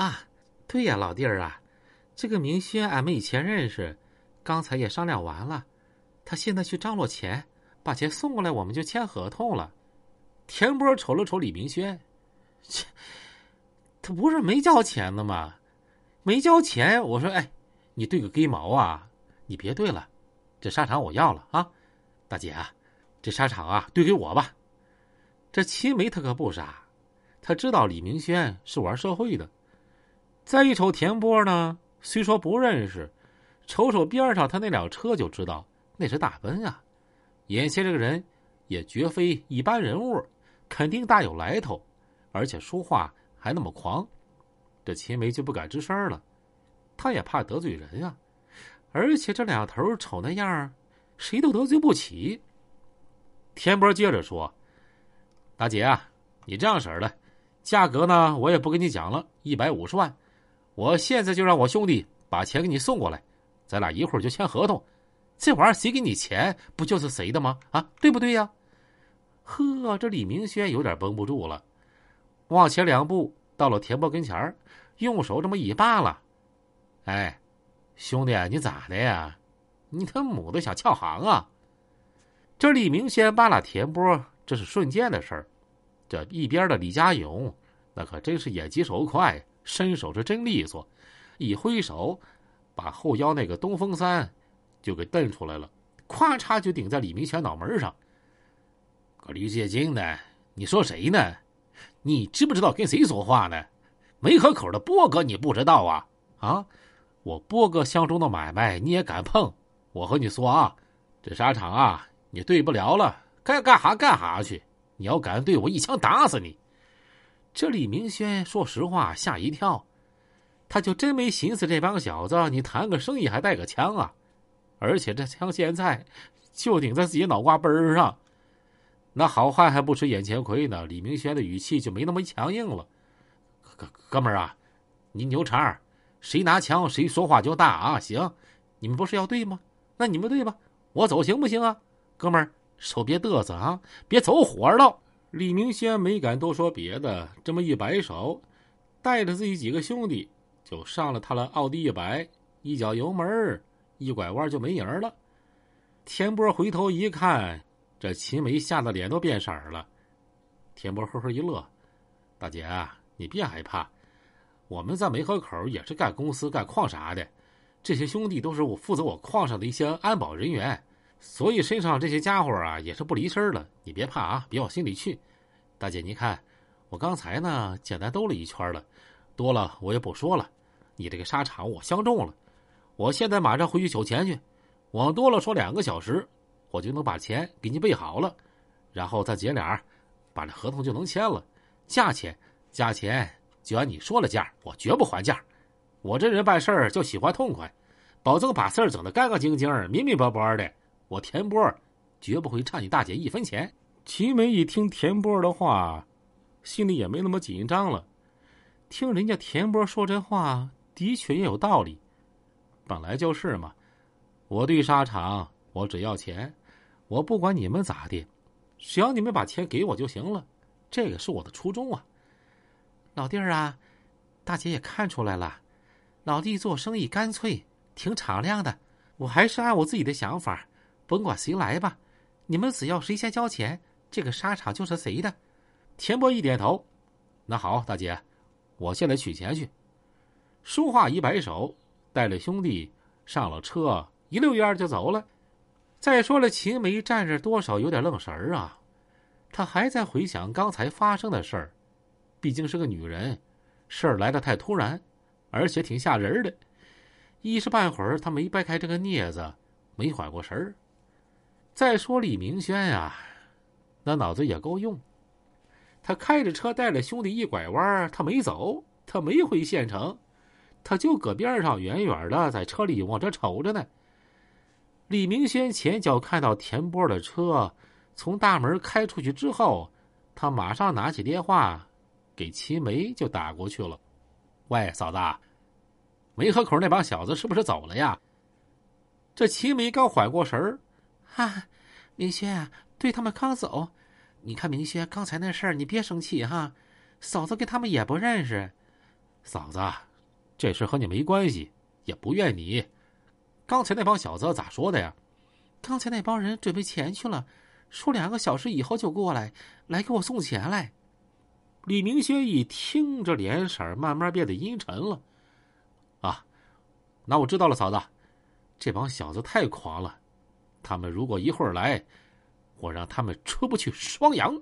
啊，对呀，老弟儿啊，这个明轩俺们以前认识，刚才也商量完了，他现在去张罗钱，把钱送过来，我们就签合同了。田波瞅了瞅李明轩，切，他不是没交钱的吗？没交钱，我说，哎，你对个鸡毛啊！你别对了，这沙场我要了啊，大姐啊，这沙场啊，兑给我吧。这齐眉他可不傻，他知道李明轩是玩社会的。再一瞅田波呢，虽说不认识，瞅瞅边上他那辆车就知道那是大奔啊。眼前这个人也绝非一般人物。肯定大有来头，而且说话还那么狂，这秦梅就不敢吱声了。他也怕得罪人啊，而且这两头瞅那样，谁都得罪不起。田波接着说：“大姐啊，你这样式的，价格呢，我也不跟你讲了，一百五十万，我现在就让我兄弟把钱给你送过来，咱俩一会儿就签合同。这玩意儿谁给你钱，不就是谁的吗？啊，对不对呀？”呵，这李明轩有点绷不住了，往前两步，到了田波跟前儿，用手这么一扒拉：“哎，兄弟，你咋的呀？你他母的想撬行啊？”这李明轩扒拉田波，这是瞬间的事儿。这一边的李家勇，那可真是眼疾手快，身手是真利索，一挥手，把后腰那个东风三就给蹬出来了，咵嚓就顶在李明全脑门上。可吕介金呢？你说谁呢？你知不知道跟谁说话呢？梅河口的波哥，你不知道啊？啊！我波哥相中的买卖你也敢碰？我和你说啊，这沙场啊，你对不了了，该干啥干啥去。你要敢对我一枪打死你！这李明轩说实话吓一跳，他就真没寻思这帮小子，你谈个生意还带个枪啊？而且这枪现在就顶在自己脑瓜崩上。那好汉还不吃眼前亏呢，李明轩的语气就没那么强硬了。哥哥们儿啊，你牛叉，谁拿枪谁说话就大啊！行，你们不是要对吗？那你们对吧？我走行不行啊？哥们儿，手别嘚瑟啊，别走火了。李明轩没敢多说别的，这么一摆手，带着自己几个兄弟就上了他的奥迪一百，一脚油门，一拐弯就没影了。田波回头一看。这秦梅吓得脸都变色了，田波呵呵一乐：“大姐啊，你别害怕，我们在梅河口也是干公司、干矿啥的，这些兄弟都是我负责我矿上的一些安保人员，所以身上这些家伙啊也是不离身的。你别怕啊，别往心里去。大姐，你看，我刚才呢简单兜了一圈了，多了我也不说了。你这个沙场我相中了，我现在马上回去取钱去，往多了说两个小时。”我就能把钱给你备好了，然后咱姐俩把这合同就能签了。价钱，价钱就按你说的价，我绝不还价。我这人办事儿就喜欢痛快，保证把事儿整得干干净净、明明白白的。我田波绝不会差你大姐一分钱。齐梅一听田波的话，心里也没那么紧张了。听人家田波说这话，的确也有道理。本来就是嘛，我对沙场，我只要钱。我不管你们咋的，只要你们把钱给我就行了，这个是我的初衷啊。老弟儿啊，大姐也看出来了，老弟做生意干脆，挺敞亮的。我还是按我自己的想法，甭管谁来吧，你们只要谁先交钱，这个沙场就是谁的。田波一点头，那好，大姐，我现在取钱去。说话一摆手，带着兄弟上了车，一溜烟就走了。再说了，秦梅站着多少有点愣神儿啊，她还在回想刚才发生的事儿。毕竟是个女人，事儿来的太突然，而且挺吓人的。一时半会儿，她没掰开这个镊子，没缓过神儿。再说李明轩呀，那脑子也够用。他开着车带着兄弟一拐弯，他没走，他没回县城，他就搁边上远远的在车里往这瞅着呢。李明轩前脚看到田波的车从大门开出去之后，他马上拿起电话给齐梅就打过去了。喂，嫂子，梅河口那帮小子是不是走了呀？这齐梅刚缓过神儿，哈，明轩，对他们刚走。你看明轩刚才那事儿，你别生气哈。嫂子跟他们也不认识。嫂子，这事和你没关系，也不怨你。刚才那帮小子咋说的呀？刚才那帮人准备钱去了，说两个小时以后就过来，来给我送钱来。李明轩一听，这脸色慢慢变得阴沉了。啊，那我知道了，嫂子，这帮小子太狂了。他们如果一会儿来，我让他们出不去双阳。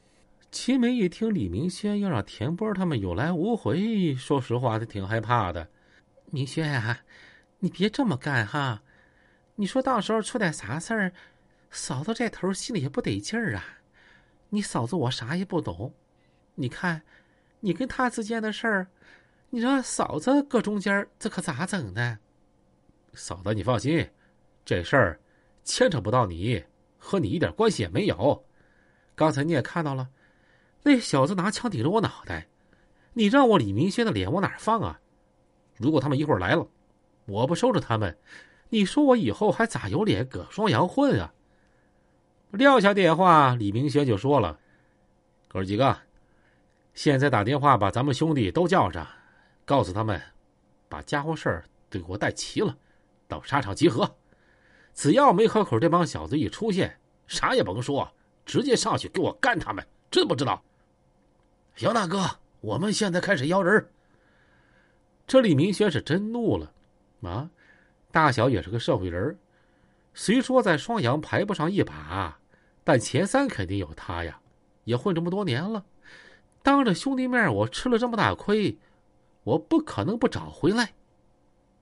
齐梅一听李明轩要让田波他们有来无回，说实话，他挺害怕的。明轩啊，你别这么干哈！你说到时候出点啥事儿，嫂子这头心里也不得劲儿啊。你嫂子我啥也不懂，你看，你跟他之间的事儿，你让嫂子搁中间，这可咋整呢？嫂子，你放心，这事儿牵扯不到你，和你一点关系也没有。刚才你也看到了。那小子拿枪顶着我脑袋，你让我李明轩的脸往哪放啊？如果他们一会儿来了，我不收拾他们，你说我以后还咋有脸搁双阳混啊？撂下电话，李明轩就说了：“哥几个，现在打电话把咱们兄弟都叫上，告诉他们，把家伙事儿都给我带齐了，到沙场集合。只要梅河口这帮小子一出现，啥也甭说，直接上去给我干他们，知不知道？”杨，大哥，我们现在开始邀人。这李明轩是真怒了，啊，大小也是个社会人虽说在双阳排不上一把，但前三肯定有他呀。也混这么多年了，当着兄弟面我吃了这么大亏，我不可能不找回来。